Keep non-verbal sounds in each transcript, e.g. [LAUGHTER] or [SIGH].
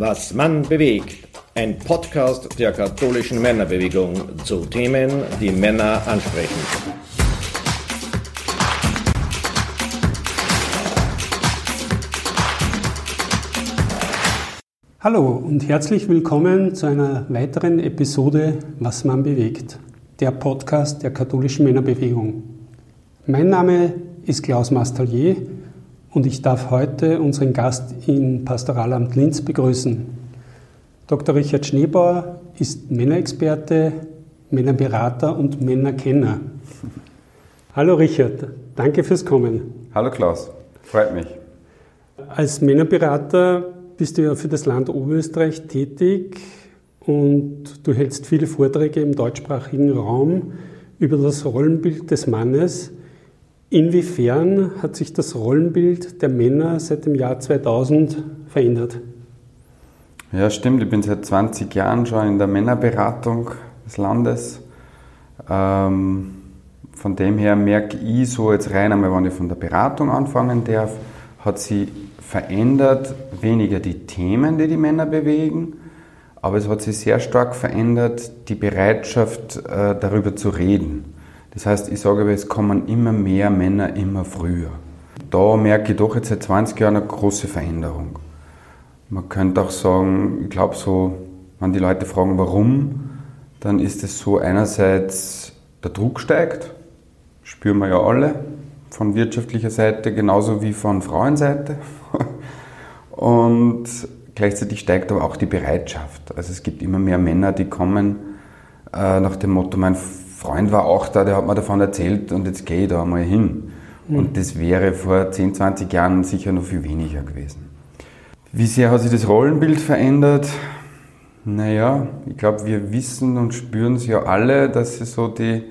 Was Mann bewegt. Ein Podcast der katholischen Männerbewegung zu Themen, die Männer ansprechen. Hallo und herzlich willkommen zu einer weiteren Episode Was man bewegt, der Podcast der katholischen Männerbewegung. Mein Name ist Klaus Mastallier und ich darf heute unseren Gast im Pastoralamt Linz begrüßen. Dr. Richard Schneebauer ist Männerexperte, Männerberater und Männerkenner. Hallo Richard, danke fürs Kommen. Hallo Klaus, freut mich. Als Männerberater bist du ja für das Land Oberösterreich tätig und du hältst viele Vorträge im deutschsprachigen Raum über das Rollenbild des Mannes. Inwiefern hat sich das Rollenbild der Männer seit dem Jahr 2000 verändert? Ja, stimmt. Ich bin seit 20 Jahren schon in der Männerberatung des Landes. Ähm, von dem her merke ich so jetzt rein einmal, wenn ich von der Beratung anfangen darf, hat sie verändert weniger die Themen, die die Männer bewegen, aber es hat sich sehr stark verändert die Bereitschaft, äh, darüber zu reden. Das heißt, ich sage aber, es kommen immer mehr Männer immer früher. Da merke ich doch jetzt seit 20 Jahren eine große Veränderung. Man könnte auch sagen, ich glaube so, wenn die Leute fragen, warum, dann ist es so einerseits, der Druck steigt, spüren wir ja alle, von wirtschaftlicher Seite genauso wie von Frauenseite. [LAUGHS] Und gleichzeitig steigt aber auch die Bereitschaft. Also es gibt immer mehr Männer, die kommen äh, nach dem Motto, mein Freund war auch da, der hat mir davon erzählt und jetzt gehe ich da mal hin. Mhm. Und das wäre vor 10, 20 Jahren sicher noch viel weniger gewesen. Wie sehr hat sich das Rollenbild verändert? Naja, ich glaube, wir wissen und spüren es ja alle, dass es so die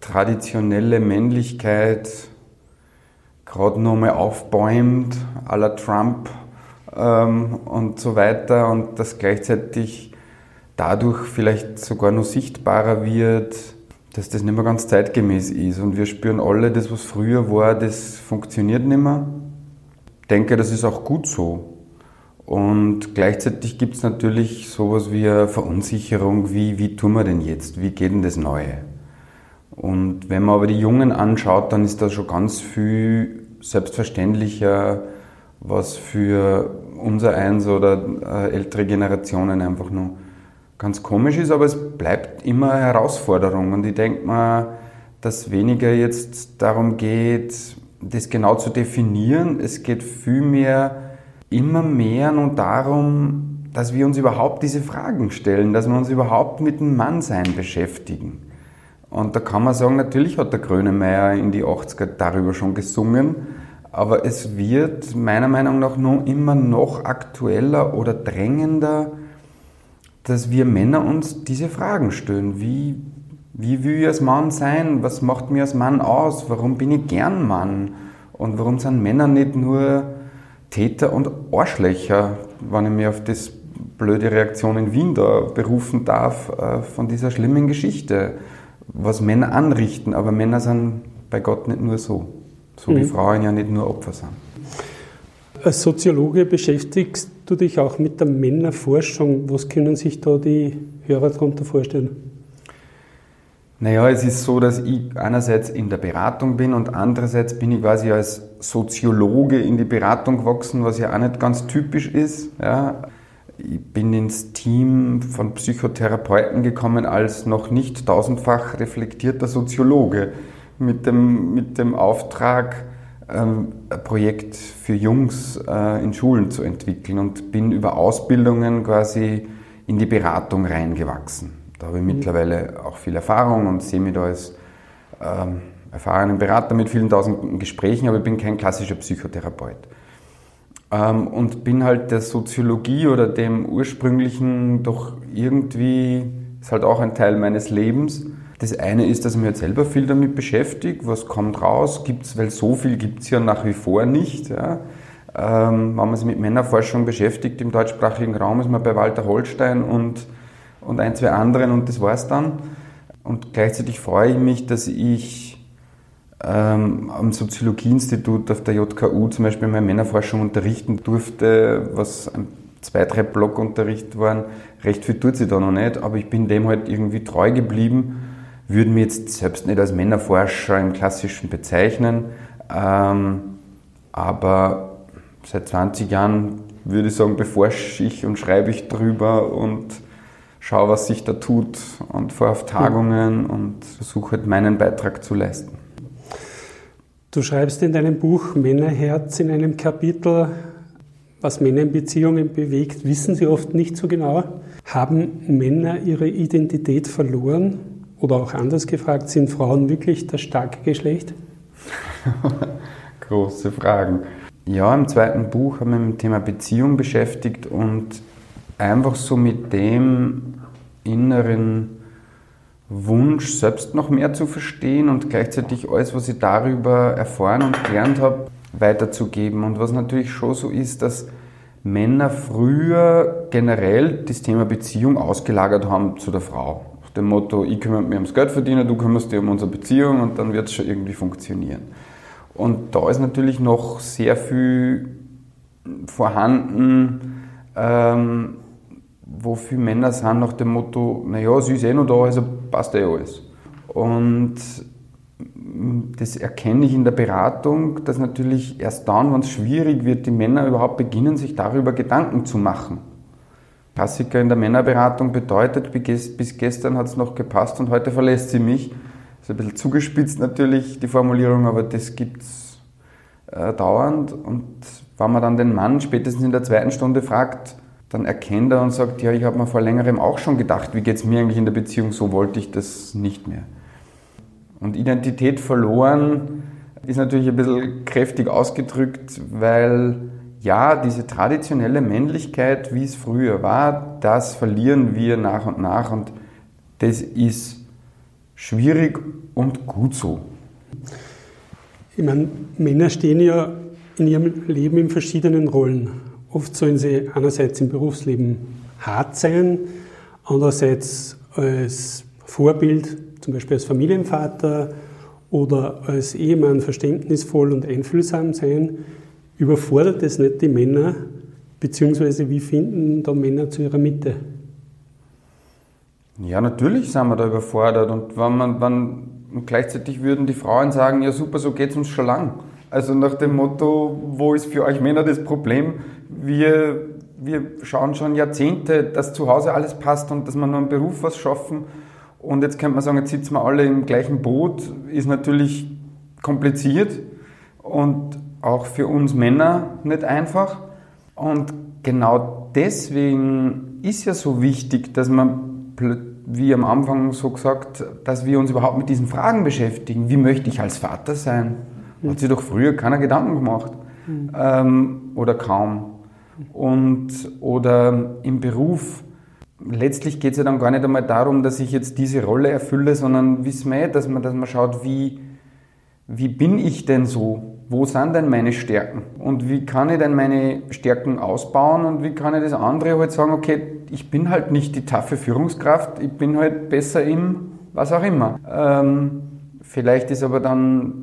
traditionelle Männlichkeit gerade nochmal aufbäumt, à la Trump ähm, und so weiter und dass gleichzeitig dadurch vielleicht sogar noch sichtbarer wird, dass das nicht mehr ganz zeitgemäß ist. Und wir spüren alle, das, was früher war, das funktioniert nicht mehr. Ich denke, das ist auch gut so. Und gleichzeitig gibt es natürlich sowas wie eine Verunsicherung, wie, wie tun wir denn jetzt, wie geht denn das Neue? Und wenn man aber die Jungen anschaut, dann ist da schon ganz viel selbstverständlicher, was für unser Eins oder äh, ältere Generationen einfach noch ganz komisch ist, aber es bleibt immer eine Herausforderung. Und ich denke mal, dass weniger jetzt darum geht, das genau zu definieren. Es geht vielmehr immer mehr nun darum, dass wir uns überhaupt diese Fragen stellen, dass wir uns überhaupt mit dem Mannsein beschäftigen. Und da kann man sagen, natürlich hat der Grönemeyer in die 80er darüber schon gesungen, aber es wird meiner Meinung nach nur immer noch aktueller oder drängender, dass wir Männer uns diese Fragen stellen. Wie, wie will ich als Mann sein? Was macht mir als Mann aus? Warum bin ich gern Mann? Und warum sind Männer nicht nur Täter und Arschlöcher, wenn ich mir auf das blöde Reaktion in Wien da berufen darf, äh, von dieser schlimmen Geschichte, was Männer anrichten. Aber Männer sind bei Gott nicht nur so, so mhm. wie Frauen ja nicht nur Opfer sind. Als Soziologe beschäftigst du dich auch mit der Männerforschung. Was können sich da die Hörer darunter vorstellen? Naja, es ist so, dass ich einerseits in der Beratung bin und andererseits bin ich quasi als Soziologe in die Beratung gewachsen, was ja auch nicht ganz typisch ist. Ja. Ich bin ins Team von Psychotherapeuten gekommen als noch nicht tausendfach reflektierter Soziologe mit dem, mit dem Auftrag, ein Projekt für Jungs äh, in Schulen zu entwickeln und bin über Ausbildungen quasi in die Beratung reingewachsen. Da habe ich mhm. mittlerweile auch viel Erfahrung und sehe mich da als ähm, erfahrenen Berater mit vielen tausenden Gesprächen, aber ich bin kein klassischer Psychotherapeut. Ähm, und bin halt der Soziologie oder dem ursprünglichen doch irgendwie, ist halt auch ein Teil meines Lebens, das eine ist, dass ich mich jetzt selber viel damit beschäftige, was kommt raus, gibt's, weil so viel gibt es ja nach wie vor nicht. Ja. Ähm, wenn man sich mit Männerforschung beschäftigt im deutschsprachigen Raum, ist man bei Walter Holstein und, und ein, zwei anderen und das war's dann. Und gleichzeitig freue ich mich, dass ich ähm, am Soziologieinstitut auf der JKU zum Beispiel meine Männerforschung unterrichten durfte, was zwei, drei Blockunterricht waren. Recht viel tut sie da noch nicht, aber ich bin dem halt irgendwie treu geblieben. Würde mich jetzt selbst nicht als Männerforscher im Klassischen bezeichnen, ähm, aber seit 20 Jahren würde ich sagen, beforsche ich und schreibe ich drüber und schaue, was sich da tut und fahre auf Tagungen und versuche halt meinen Beitrag zu leisten. Du schreibst in deinem Buch Männerherz in einem Kapitel, was Männer in Beziehungen bewegt, wissen sie oft nicht so genau. Haben Männer ihre Identität verloren? Oder auch anders gefragt, sind Frauen wirklich das starke Geschlecht? [LAUGHS] Große Fragen. Ja, im zweiten Buch haben wir mit dem Thema Beziehung beschäftigt und einfach so mit dem inneren Wunsch, selbst noch mehr zu verstehen und gleichzeitig alles, was ich darüber erfahren und gelernt habe, weiterzugeben. Und was natürlich schon so ist, dass Männer früher generell das Thema Beziehung ausgelagert haben zu der Frau. Dem Motto, ich kümmere mich ums Geld verdienen, du kümmerst dich um unsere Beziehung und dann wird es schon irgendwie funktionieren. Und da ist natürlich noch sehr viel vorhanden, ähm, wo viele Männer sind nach dem Motto, naja, sie ist eh noch da, also passt eh alles. Und das erkenne ich in der Beratung, dass natürlich erst dann, wenn es schwierig wird, die Männer überhaupt beginnen, sich darüber Gedanken zu machen. Klassiker in der Männerberatung bedeutet, bis gestern hat es noch gepasst und heute verlässt sie mich. Das ist ein bisschen zugespitzt natürlich, die Formulierung, aber das gibt es äh, dauernd. Und wenn man dann den Mann spätestens in der zweiten Stunde fragt, dann erkennt er und sagt, ja, ich habe mir vor längerem auch schon gedacht, wie geht es mir eigentlich in der Beziehung, so wollte ich das nicht mehr. Und Identität verloren ist natürlich ein bisschen kräftig ausgedrückt, weil ja, diese traditionelle Männlichkeit, wie es früher war, das verlieren wir nach und nach und das ist schwierig und gut so. Ich meine, Männer stehen ja in ihrem Leben in verschiedenen Rollen. Oft sollen sie einerseits im Berufsleben hart sein, andererseits als Vorbild, zum Beispiel als Familienvater oder als Ehemann verständnisvoll und einfühlsam sein. Überfordert es nicht die Männer, beziehungsweise wie finden da Männer zu ihrer Mitte? Ja, natürlich sind wir da überfordert und wenn man, wenn, gleichzeitig würden die Frauen sagen, ja super, so geht es uns schon lang. Also nach dem Motto, wo ist für euch Männer das Problem? Wir, wir schauen schon Jahrzehnte, dass zu Hause alles passt und dass wir nur im Beruf was schaffen. Und jetzt könnte man sagen, jetzt sitzen wir alle im gleichen Boot, ist natürlich kompliziert und auch für uns Männer nicht einfach. Und genau deswegen ist ja so wichtig, dass man, wie am Anfang so gesagt, dass wir uns überhaupt mit diesen Fragen beschäftigen. Wie möchte ich als Vater sein? Hat sich doch früher keiner Gedanken gemacht. Mhm. Ähm, oder kaum. Und, oder im Beruf. Letztlich geht es ja dann gar nicht einmal darum, dass ich jetzt diese Rolle erfülle, sondern wissen wir, dass man, dass man schaut, wie, wie bin ich denn so? Wo sind denn meine Stärken? Und wie kann ich denn meine Stärken ausbauen? Und wie kann ich das andere halt sagen, okay, ich bin halt nicht die taffe Führungskraft, ich bin halt besser im was auch immer. Ähm, vielleicht ist aber dann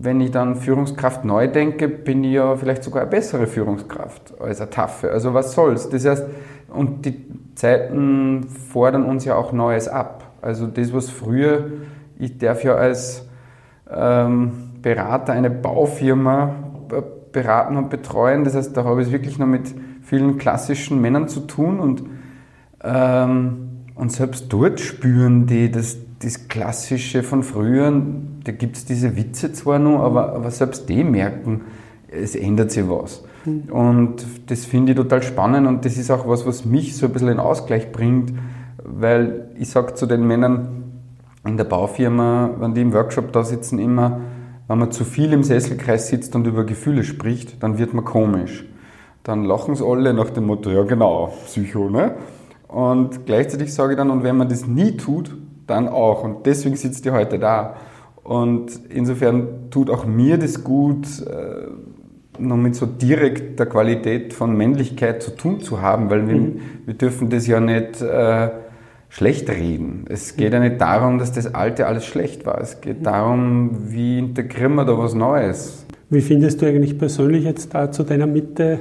wenn ich dann Führungskraft neu denke, bin ich ja vielleicht sogar eine bessere Führungskraft als eine taffe. Also was soll's? Das heißt, und die Zeiten fordern uns ja auch Neues ab. Also das, was früher, ich darf ja als ähm, Berater eine Baufirma beraten und betreuen. Das heißt, da habe ich es wirklich noch mit vielen klassischen Männern zu tun und, ähm, und selbst dort spüren die das, das Klassische von früher, da gibt es diese Witze zwar noch, aber, aber selbst die merken, es ändert sich was. Mhm. Und das finde ich total spannend und das ist auch was, was mich so ein bisschen in Ausgleich bringt, weil ich sage zu den Männern in der Baufirma, wenn die im Workshop da sitzen, immer, wenn man zu viel im Sesselkreis sitzt und über Gefühle spricht, dann wird man komisch. Dann lachen sie alle nach dem Motto, ja genau, Psycho, ne? Und gleichzeitig sage ich dann, und wenn man das nie tut, dann auch. Und deswegen sitzt ihr heute da. Und insofern tut auch mir das gut, äh, noch mit so direkter Qualität von Männlichkeit zu tun zu haben, weil wir, mhm. wir dürfen das ja nicht äh, schlecht reden. Es geht ja nicht darum, dass das Alte alles schlecht war. Es geht darum, wie integrieren wir da was Neues. Wie findest du eigentlich persönlich jetzt da zu deiner Mitte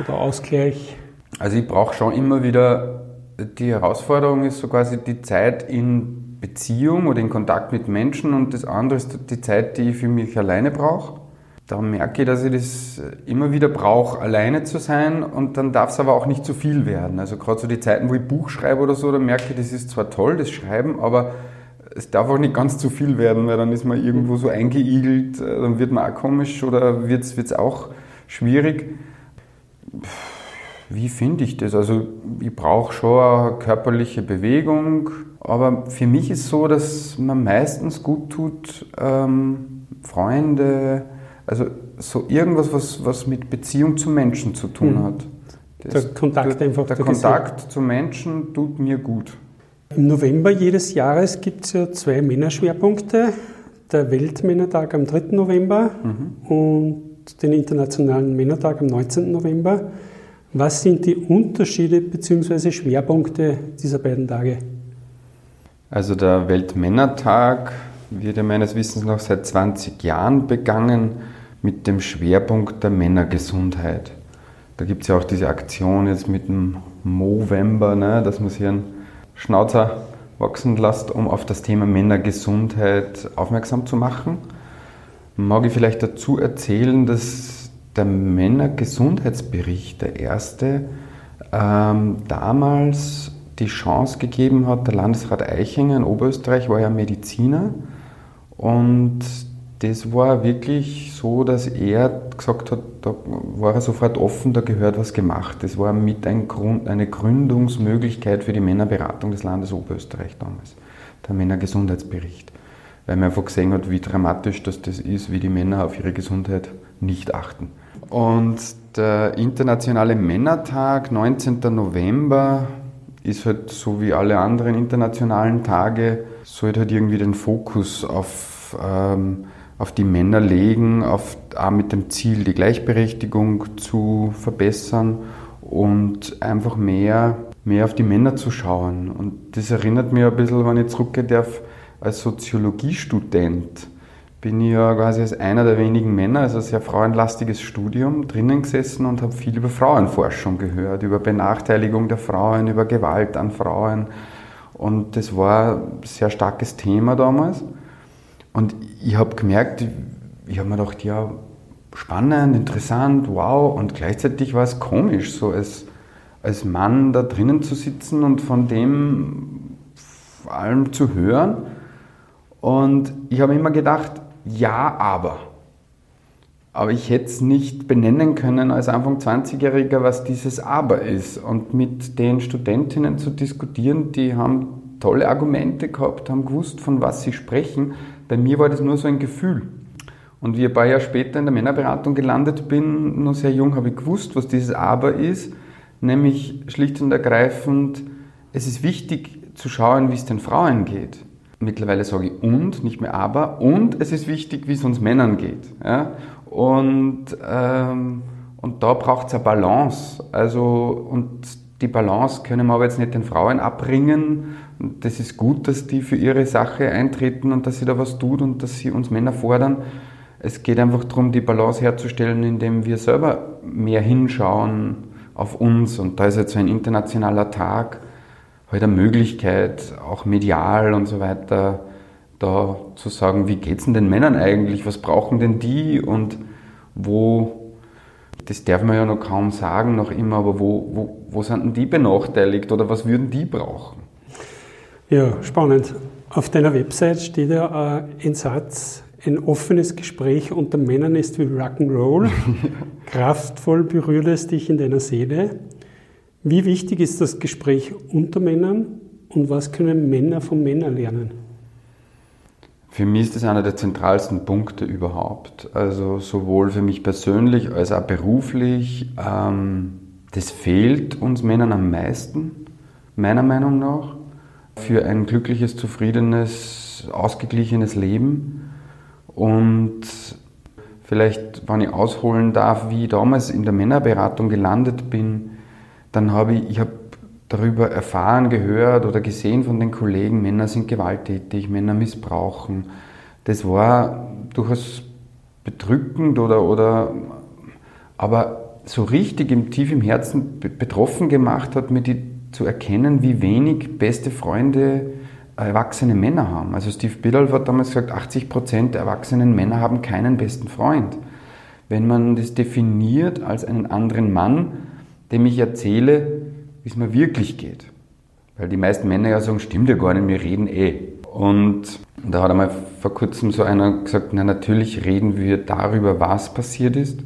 oder Ausgleich? Also ich brauche schon immer wieder, die Herausforderung ist so quasi die Zeit in Beziehung oder in Kontakt mit Menschen und das andere ist die Zeit, die ich für mich alleine brauche. Da merke ich, dass ich das immer wieder brauche, alleine zu sein und dann darf es aber auch nicht zu viel werden. Also gerade so die Zeiten, wo ich Buch schreibe oder so, da merke ich, das ist zwar toll, das Schreiben, aber es darf auch nicht ganz zu viel werden, weil dann ist man irgendwo so eingeigelt, äh, dann wird man auch komisch oder wird es auch schwierig. Wie finde ich das? Also ich brauche schon eine körperliche Bewegung, aber für mich ist es so, dass man meistens gut tut, ähm, Freunde, also so irgendwas, was, was mit Beziehung zu Menschen zu tun mhm. hat. Das, der Kontakt einfach. Der Kontakt zu Menschen tut mir gut. Im November jedes Jahres gibt es ja zwei Männerschwerpunkte. Der Weltmännertag am 3. November mhm. und den Internationalen Männertag am 19. November. Was sind die Unterschiede bzw. Schwerpunkte dieser beiden Tage? Also der Weltmännertag wird ja meines Wissens noch seit 20 Jahren begangen mit dem Schwerpunkt der Männergesundheit. Da gibt es ja auch diese Aktion jetzt mit dem Movember, ne, dass man sich einen Schnauzer wachsen lässt, um auf das Thema Männergesundheit aufmerksam zu machen. Mag ich vielleicht dazu erzählen, dass der Männergesundheitsbericht, der erste, ähm, damals die Chance gegeben hat, der Landesrat Eichinger in Oberösterreich war ja Mediziner und das war wirklich so, dass er gesagt hat, da war er sofort offen, da gehört was gemacht. Das war mit ein Grund, eine Gründungsmöglichkeit für die Männerberatung des Landes Oberösterreich damals, der Männergesundheitsbericht. Weil man einfach gesehen hat, wie dramatisch das, das ist, wie die Männer auf ihre Gesundheit nicht achten. Und der Internationale Männertag, 19. November, ist halt so wie alle anderen internationalen Tage, sollte halt irgendwie den Fokus auf, ähm, auf die Männer legen, auf, auch mit dem Ziel, die Gleichberechtigung zu verbessern und einfach mehr, mehr auf die Männer zu schauen. Und das erinnert mich ein bisschen, wenn ich zurückgehen darf, als Soziologiestudent bin ich ja quasi als einer der wenigen Männer, also ein sehr frauenlastiges Studium, drinnen gesessen und habe viel über Frauenforschung gehört, über Benachteiligung der Frauen, über Gewalt an Frauen. Und das war ein sehr starkes Thema damals. Und ich habe gemerkt, ich habe mir gedacht, ja, spannend, interessant, wow. Und gleichzeitig war es komisch, so als, als Mann da drinnen zu sitzen und von dem vor allem zu hören. Und ich habe immer gedacht, ja, aber. Aber ich hätte es nicht benennen können als Anfang 20-Jähriger, was dieses Aber ist. Und mit den Studentinnen zu diskutieren, die haben tolle Argumente gehabt, haben gewusst, von was sie sprechen. Bei mir war das nur so ein Gefühl. Und wie ein paar Jahre später in der Männerberatung gelandet bin, noch sehr jung, habe ich gewusst, was dieses Aber ist. Nämlich schlicht und ergreifend, es ist wichtig zu schauen, wie es den Frauen geht mittlerweile sage ich und, nicht mehr aber. Und es ist wichtig, wie es uns Männern geht. Ja? Und, ähm, und da braucht es eine Balance. Also, und die Balance können wir aber jetzt nicht den Frauen abbringen. Das ist gut, dass die für ihre Sache eintreten und dass sie da was tut und dass sie uns Männer fordern. Es geht einfach darum, die Balance herzustellen, indem wir selber mehr hinschauen auf uns. Und da ist jetzt so ein internationaler Tag halt eine Möglichkeit, auch medial und so weiter, da zu sagen, wie geht es denn den Männern eigentlich, was brauchen denn die und wo, das darf man ja noch kaum sagen, noch immer, aber wo, wo, wo sind denn die benachteiligt oder was würden die brauchen? Ja, spannend. Auf deiner Website steht ja äh, ein Satz, ein offenes Gespräch unter Männern ist wie Rock'n'Roll. [LAUGHS] Kraftvoll berührt es dich in deiner Seele. Wie wichtig ist das Gespräch unter Männern und was können Männer von Männern lernen? Für mich ist das einer der zentralsten Punkte überhaupt. Also sowohl für mich persönlich als auch beruflich. Ähm, das fehlt uns Männern am meisten, meiner Meinung nach, für ein glückliches, zufriedenes, ausgeglichenes Leben. Und vielleicht, wenn ich ausholen darf, wie ich damals in der Männerberatung gelandet bin, dann habe ich, ich habe darüber erfahren, gehört oder gesehen von den Kollegen, Männer sind gewalttätig, Männer missbrauchen. Das war durchaus bedrückend oder, oder aber so richtig im, tief im Herzen betroffen gemacht hat, mir die zu erkennen, wie wenig beste Freunde erwachsene Männer haben. Also Steve Biddle hat damals gesagt, 80 Prozent der erwachsenen Männer haben keinen besten Freund. Wenn man das definiert als einen anderen Mann, dem ich erzähle, wie es mir wirklich geht. Weil die meisten Männer ja sagen, stimmt ja gar nicht, wir reden eh. Und da hat einmal vor kurzem so einer gesagt, na natürlich reden wir darüber, was passiert ist,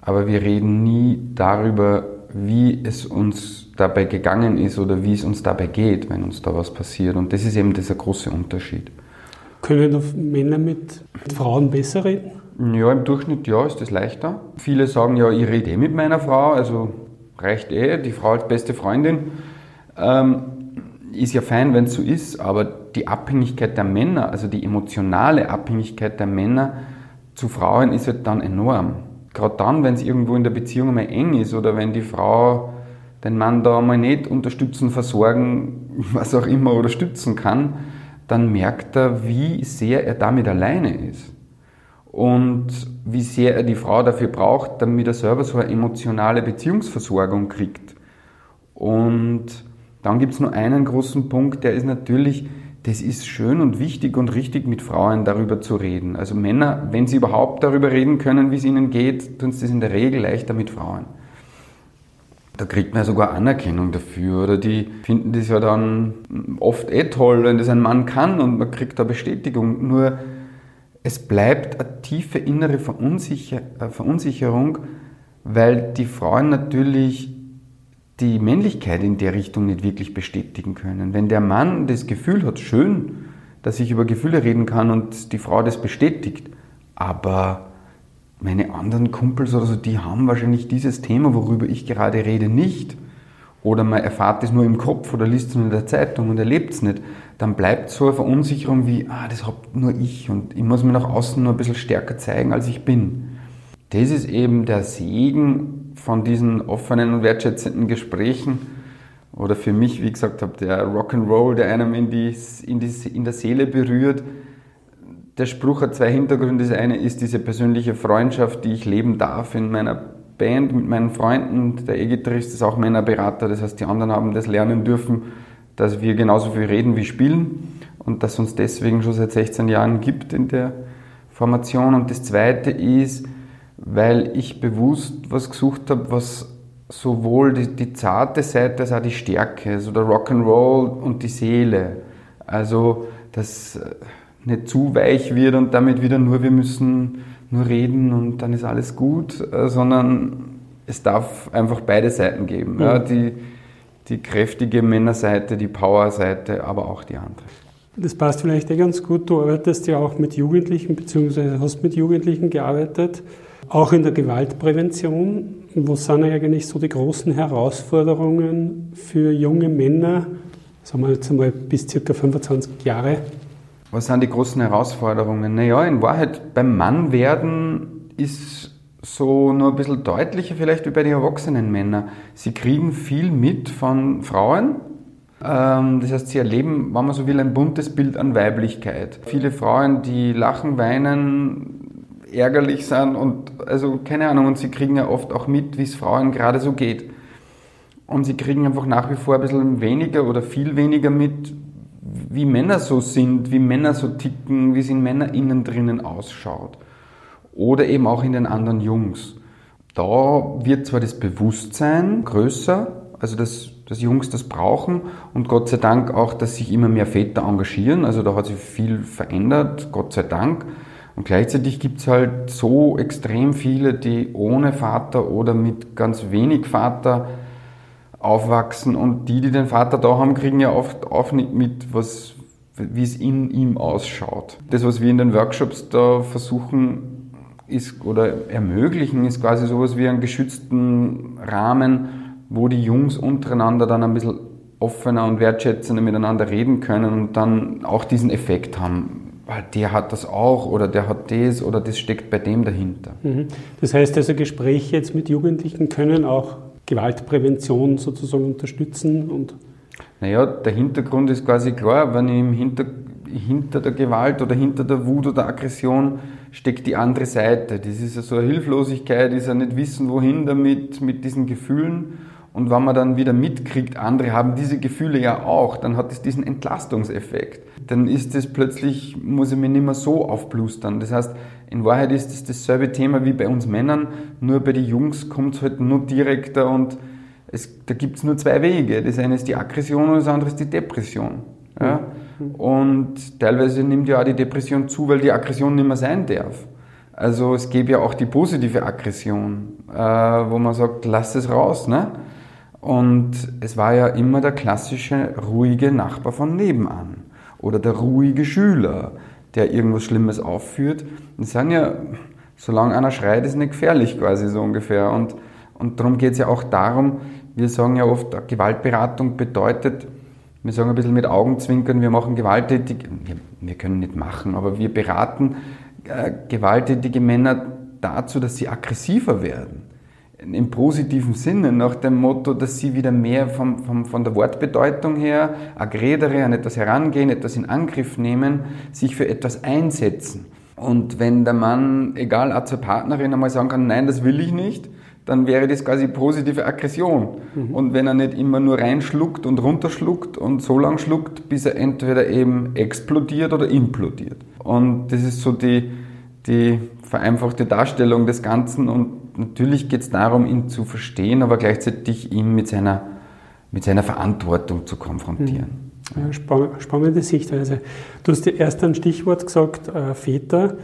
aber wir reden nie darüber, wie es uns dabei gegangen ist oder wie es uns dabei geht, wenn uns da was passiert. Und das ist eben dieser große Unterschied. Können Männer mit Frauen besser reden? Ja, im Durchschnitt ja, ist das leichter. Viele sagen ja, ich rede eh mit meiner Frau, also reicht eh, die Frau als beste Freundin. Ähm, ist ja fein, wenn es so ist, aber die Abhängigkeit der Männer, also die emotionale Abhängigkeit der Männer zu Frauen ist halt dann enorm. Gerade dann, wenn es irgendwo in der Beziehung mal eng ist oder wenn die Frau den Mann da mal nicht unterstützen, versorgen, [LAUGHS] was auch immer oder stützen kann, dann merkt er, wie sehr er damit alleine ist. Und wie sehr er die Frau dafür braucht, damit er selber so eine emotionale Beziehungsversorgung kriegt. Und dann gibt es nur einen großen Punkt, der ist natürlich, das ist schön und wichtig und richtig, mit Frauen darüber zu reden. Also Männer, wenn sie überhaupt darüber reden können, wie es ihnen geht, tun sie das in der Regel leichter mit Frauen. Da kriegt man ja sogar Anerkennung dafür oder die finden das ja dann oft eh toll, wenn das ein Mann kann und man kriegt da Bestätigung. Nur es bleibt eine tiefe innere Verunsicher äh, Verunsicherung, weil die Frauen natürlich die Männlichkeit in der Richtung nicht wirklich bestätigen können. Wenn der Mann das Gefühl hat, schön, dass ich über Gefühle reden kann und die Frau das bestätigt, aber meine anderen Kumpels oder so, die haben wahrscheinlich dieses Thema, worüber ich gerade rede, nicht. Oder man erfahrt es nur im Kopf oder liest es nur in der Zeitung und erlebt es nicht. Dann bleibt so eine Verunsicherung wie, ah, das habe nur ich und ich muss mir nach außen nur ein bisschen stärker zeigen, als ich bin. Das ist eben der Segen von diesen offenen und wertschätzenden Gesprächen oder für mich, wie gesagt der Rock'n'Roll, der einem in, die, in, die, in der Seele berührt. Der Spruch hat zwei Hintergründe. Das eine ist diese persönliche Freundschaft, die ich leben darf in meiner Band mit meinen Freunden. Der E-Gitarrist ist auch Männerberater, das heißt, die anderen haben das lernen dürfen, dass wir genauso viel reden wie spielen und dass uns deswegen schon seit 16 Jahren gibt in der Formation. Und das zweite ist, weil ich bewusst was gesucht habe, was sowohl die, die zarte Seite als auch die Stärke, also der Rock'n'Roll und die Seele. Also, dass äh, nicht zu weich wird und damit wieder nur, wir müssen nur reden und dann ist alles gut, äh, sondern es darf einfach beide Seiten geben. Mhm. Ja, die, die kräftige Männerseite, die Powerseite, aber auch die andere. Das passt vielleicht eh ganz gut. Du arbeitest ja auch mit Jugendlichen, beziehungsweise hast mit Jugendlichen gearbeitet. Auch in der Gewaltprävention, wo sind eigentlich so die großen Herausforderungen für junge Männer, sagen wir jetzt einmal bis ca. 25 Jahre? Was sind die großen Herausforderungen? Naja, in Wahrheit beim Mannwerden ist so nur ein bisschen deutlicher vielleicht wie bei den erwachsenen Männern. Sie kriegen viel mit von Frauen. Ähm, das heißt, sie erleben, wenn man so will, ein buntes Bild an Weiblichkeit. Viele Frauen, die lachen, weinen, ärgerlich sind und also keine Ahnung, und sie kriegen ja oft auch mit, wie es Frauen gerade so geht. Und sie kriegen einfach nach wie vor ein bisschen weniger oder viel weniger mit, wie Männer so sind, wie Männer so ticken, wie es in Männer innen drinnen ausschaut. Oder eben auch in den anderen Jungs. Da wird zwar das Bewusstsein größer, also dass, dass Jungs das brauchen und Gott sei Dank auch, dass sich immer mehr Väter engagieren. Also da hat sich viel verändert, Gott sei Dank. Und gleichzeitig gibt es halt so extrem viele, die ohne Vater oder mit ganz wenig Vater aufwachsen und die, die den Vater da haben, kriegen ja oft auch nicht mit, was, wie es in ihm ausschaut. Das, was wir in den Workshops da versuchen ist, oder ermöglichen, ist quasi sowas wie einen geschützten Rahmen, wo die Jungs untereinander dann ein bisschen offener und wertschätzender miteinander reden können und dann auch diesen Effekt haben der hat das auch oder der hat das oder das steckt bei dem dahinter. Mhm. Das heißt also, Gespräche jetzt mit Jugendlichen können auch Gewaltprävention sozusagen unterstützen und naja, der Hintergrund ist quasi klar, wenn ich Hinter hinter der Gewalt oder hinter der Wut oder Aggression steckt die andere Seite. Das ist ja so eine Hilflosigkeit, ist ja nicht wissen, wohin damit, mit diesen Gefühlen. Und wenn man dann wieder mitkriegt, andere haben diese Gefühle ja auch, dann hat es diesen Entlastungseffekt. Dann ist es plötzlich, muss ich mich nicht mehr so aufblustern. Das heißt, in Wahrheit ist es dasselbe Thema wie bei uns Männern, nur bei den Jungs kommt es halt nur direkter und es, da gibt es nur zwei Wege. Das eine ist die Aggression und das andere ist die Depression. Ja? Und teilweise nimmt ja auch die Depression zu, weil die Aggression nicht mehr sein darf. Also es gäbe ja auch die positive Aggression, äh, wo man sagt, lass es raus. Ne? Und es war ja immer der klassische ruhige Nachbar von nebenan oder der ruhige Schüler, der irgendwas Schlimmes aufführt. Und sagen ja, solange einer schreit, ist nicht gefährlich quasi so ungefähr. Und, und darum geht es ja auch darum, wir sagen ja oft, Gewaltberatung bedeutet, wir sagen ein bisschen mit Augenzwinkern, wir machen gewalttätig, wir, wir können nicht machen, aber wir beraten äh, gewalttätige Männer dazu, dass sie aggressiver werden. Im positiven Sinne, nach dem Motto, dass sie wieder mehr vom, vom, von der Wortbedeutung her agredere, an etwas herangehen, etwas in Angriff nehmen, sich für etwas einsetzen. Und wenn der Mann, egal, auch zur Partnerin einmal sagen kann, nein, das will ich nicht, dann wäre das quasi positive Aggression. Mhm. Und wenn er nicht immer nur reinschluckt und runterschluckt und so lang schluckt, bis er entweder eben explodiert oder implodiert. Und das ist so die, die vereinfachte Darstellung des Ganzen. Und natürlich geht es darum, ihn zu verstehen, aber gleichzeitig ihn mit seiner, mit seiner Verantwortung zu konfrontieren. Mhm. Ja, spannende Sichtweise. Du hast erst ein Stichwort gesagt, äh, Väter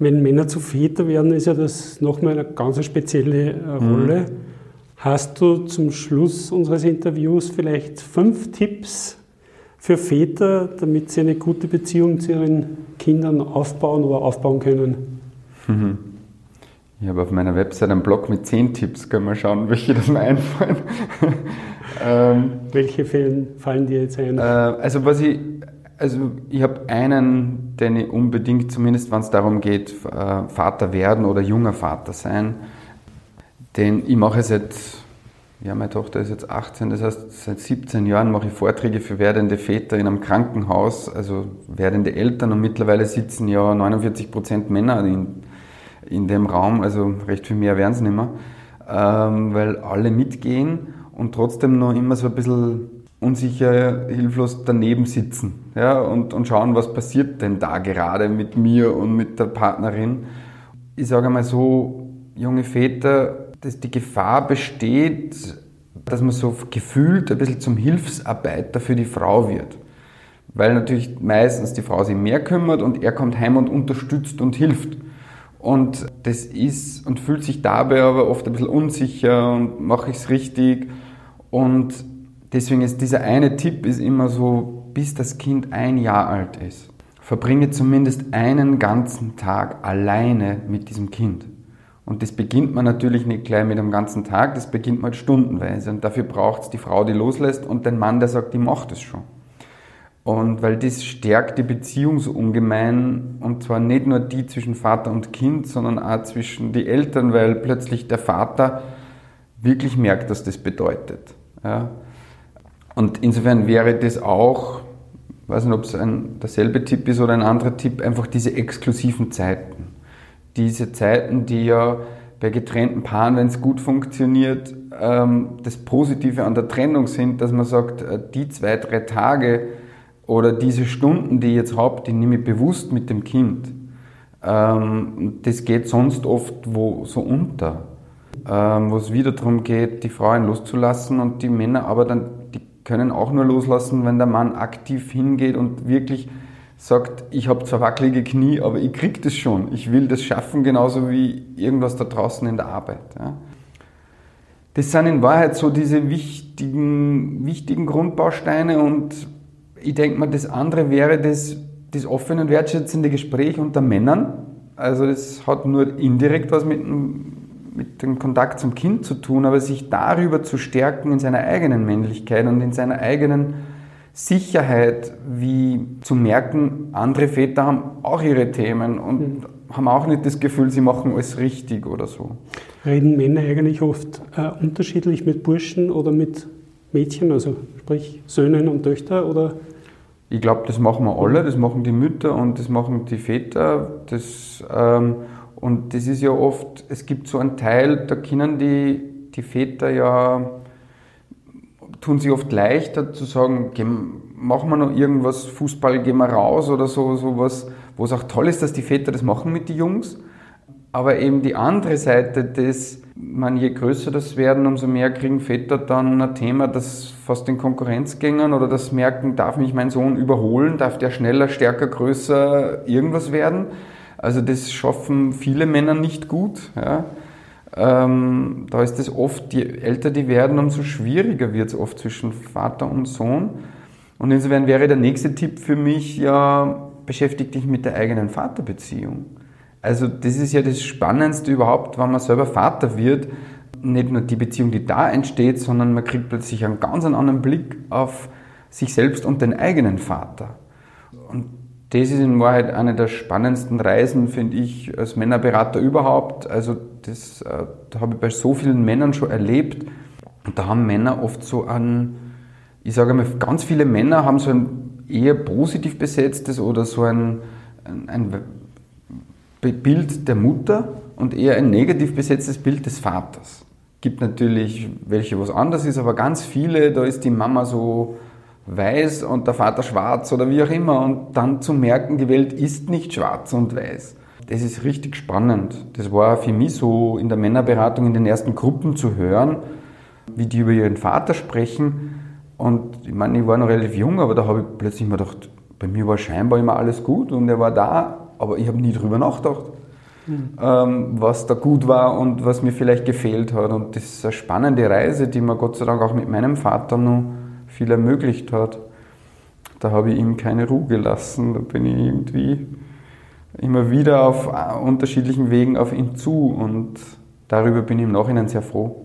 wenn Männer zu Väter werden, ist ja das nochmal eine ganz spezielle äh, Rolle. Mhm. Hast du zum Schluss unseres Interviews vielleicht fünf Tipps für Väter, damit sie eine gute Beziehung zu ihren Kindern aufbauen oder aufbauen können? Mhm. Ich habe auf meiner Website einen Blog mit zehn Tipps. Können wir schauen, welche das mir einfallen. [LAUGHS] ähm, welche fallen, fallen dir jetzt ein? Äh, also was ich also ich habe einen, den ich unbedingt, zumindest wenn es darum geht, äh, Vater werden oder junger Vater sein, den ich mache seit, ja meine Tochter ist jetzt 18, das heißt seit 17 Jahren mache ich Vorträge für werdende Väter in einem Krankenhaus, also werdende Eltern und mittlerweile sitzen ja 49 Prozent Männer in, in dem Raum, also recht viel mehr werden es nicht mehr, ähm, weil alle mitgehen und trotzdem noch immer so ein bisschen unsicher, hilflos daneben sitzen ja, und, und schauen, was passiert denn da gerade mit mir und mit der Partnerin. Ich sage einmal so, junge Väter, dass die Gefahr besteht, dass man so gefühlt ein bisschen zum Hilfsarbeiter für die Frau wird. Weil natürlich meistens die Frau sich mehr kümmert und er kommt heim und unterstützt und hilft. Und das ist und fühlt sich dabei aber oft ein bisschen unsicher und mache ich es richtig. Und Deswegen ist dieser eine Tipp ist immer so, bis das Kind ein Jahr alt ist. Verbringe zumindest einen ganzen Tag alleine mit diesem Kind. Und das beginnt man natürlich nicht gleich mit einem ganzen Tag, das beginnt man stundenweise. Und dafür braucht es die Frau, die loslässt und den Mann, der sagt, ich mache das schon. Und weil das stärkt die Beziehung so ungemein, und zwar nicht nur die zwischen Vater und Kind, sondern auch zwischen die Eltern, weil plötzlich der Vater wirklich merkt, was das bedeutet. Ja. Und insofern wäre das auch, ich weiß nicht, ob es ein, derselbe Tipp ist oder ein anderer Tipp, einfach diese exklusiven Zeiten. Diese Zeiten, die ja bei getrennten Paaren, wenn es gut funktioniert, ähm, das Positive an der Trennung sind, dass man sagt, äh, die zwei, drei Tage oder diese Stunden, die ich jetzt habe, die nehme ich bewusst mit dem Kind. Ähm, das geht sonst oft wo so unter, ähm, wo es wieder darum geht, die Frauen loszulassen und die Männer aber dann die können auch nur loslassen, wenn der Mann aktiv hingeht und wirklich sagt, ich habe zwar wackelige Knie, aber ich krieg das schon. Ich will das schaffen, genauso wie irgendwas da draußen in der Arbeit. Ja. Das sind in Wahrheit so diese wichtigen, wichtigen Grundbausteine und ich denke mal, das andere wäre das, das offene und wertschätzende Gespräch unter Männern. Also das hat nur indirekt was mit dem mit dem Kontakt zum Kind zu tun, aber sich darüber zu stärken in seiner eigenen Männlichkeit und in seiner eigenen Sicherheit, wie zu merken, andere Väter haben auch ihre Themen und mhm. haben auch nicht das Gefühl, sie machen alles richtig oder so. Reden Männer eigentlich oft äh, unterschiedlich mit Burschen oder mit Mädchen, also sprich Söhnen und Töchter oder Ich glaube, das machen wir alle, das machen die Mütter und das machen die Väter. Das, ähm, und das ist ja oft, es gibt so einen Teil, da können die, die Väter ja, tun sich oft leichter zu sagen, machen wir noch irgendwas, Fußball, gehen wir raus oder so, sowas, wo es auch toll ist, dass die Väter das machen mit den Jungs. Aber eben die andere Seite des, man, je größer das werden, umso mehr kriegen Väter dann ein Thema, das fast in Konkurrenz gingen oder das merken, darf mich mein Sohn überholen, darf der schneller, stärker, größer irgendwas werden. Also das schaffen viele Männer nicht gut. Ja. Ähm, da ist es oft, je älter die werden, umso schwieriger wird es oft zwischen Vater und Sohn. Und insofern wäre der nächste Tipp für mich ja, beschäftige dich mit der eigenen Vaterbeziehung. Also das ist ja das Spannendste überhaupt, wenn man selber Vater wird. Nicht nur die Beziehung, die da entsteht, sondern man kriegt plötzlich einen ganz anderen Blick auf sich selbst und den eigenen Vater. Und das ist in Wahrheit eine der spannendsten Reisen, finde ich, als Männerberater überhaupt. Also das, äh, das habe ich bei so vielen Männern schon erlebt. Und da haben Männer oft so ein, ich sage mal, ganz viele Männer haben so ein eher positiv besetztes oder so ein, ein, ein Bild der Mutter und eher ein negativ besetztes Bild des Vaters. Gibt natürlich welche, was anders ist, aber ganz viele, da ist die Mama so weiß und der Vater schwarz oder wie auch immer und dann zu merken, die Welt ist nicht schwarz und weiß. Das ist richtig spannend. Das war für mich so in der Männerberatung in den ersten Gruppen zu hören, wie die über ihren Vater sprechen. Und ich meine, ich war noch relativ jung, aber da habe ich plötzlich mir gedacht, bei mir war scheinbar immer alles gut und er war da, aber ich habe nie drüber nachgedacht, mhm. ähm, was da gut war und was mir vielleicht gefehlt hat. Und das ist eine spannende Reise, die mir Gott sei Dank auch mit meinem Vater noch viel ermöglicht hat. Da habe ich ihm keine Ruhe gelassen. Da bin ich irgendwie immer wieder auf unterschiedlichen Wegen auf ihn zu und darüber bin ich im Nachhinein sehr froh.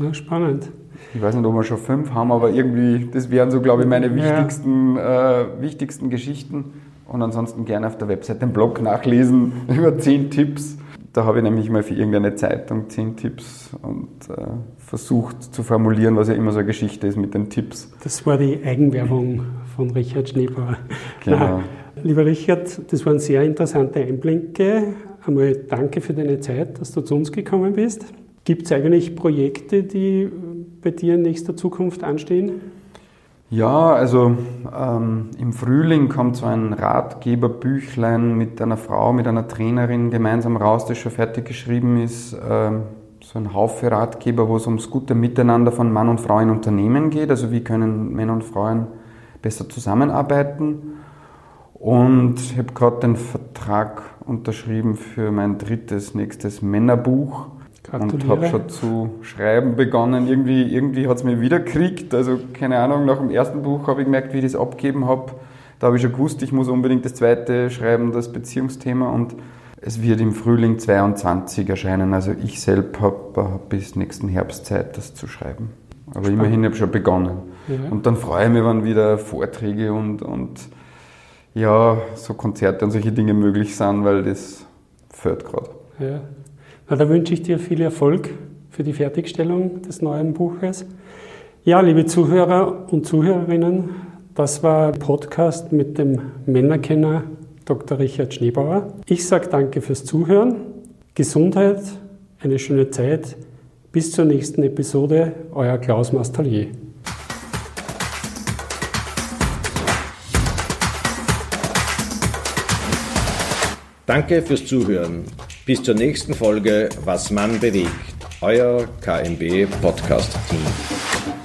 Ja, spannend. Ich weiß nicht, ob wir schon fünf haben, aber irgendwie, das wären so, glaube ich, meine wichtigsten, ja. äh, wichtigsten Geschichten. Und ansonsten gerne auf der Website den Blog nachlesen [LAUGHS] über zehn Tipps. Da habe ich nämlich mal für irgendeine Zeitung zehn Tipps und äh, versucht zu formulieren, was ja immer so eine Geschichte ist mit den Tipps. Das war die Eigenwerbung von Richard Schneebauer. Genau. Na, lieber Richard, das waren sehr interessante Einblicke. Einmal danke für deine Zeit, dass du zu uns gekommen bist. Gibt es eigentlich Projekte, die bei dir in nächster Zukunft anstehen? Ja, also ähm, im Frühling kommt so ein Ratgeberbüchlein mit einer Frau, mit einer Trainerin gemeinsam raus, das schon fertig geschrieben ist. Ähm, so ein Haufe Ratgeber, wo es ums gute Miteinander von Mann und Frau in Unternehmen geht. Also wie können Männer und Frauen besser zusammenarbeiten. Und ich habe gerade den Vertrag unterschrieben für mein drittes, nächstes Männerbuch und habe schon zu schreiben begonnen. Irgendwie, irgendwie hat es mir wieder gekriegt. Also keine Ahnung, nach dem ersten Buch habe ich gemerkt, wie ich das abgeben habe. Da habe ich schon gewusst, ich muss unbedingt das zweite schreiben, das Beziehungsthema. Und es wird im Frühling 22 erscheinen. Also ich selbst habe hab bis nächsten Herbst Zeit, das zu schreiben. Aber Spannend. immerhin habe ich schon begonnen. Ja. Und dann freue ich mich, wenn wieder Vorträge und, und ja, so Konzerte und solche Dinge möglich sind, weil das fällt gerade. Ja, na, da wünsche ich dir viel Erfolg für die Fertigstellung des neuen Buches. Ja, liebe Zuhörer und Zuhörerinnen, das war ein Podcast mit dem Männerkenner Dr. Richard Schneebauer. Ich sage danke fürs Zuhören, Gesundheit, eine schöne Zeit. Bis zur nächsten Episode, euer Klaus Mastalier. Danke fürs Zuhören. Bis zur nächsten Folge Was Mann bewegt. Euer KMB Podcast Team.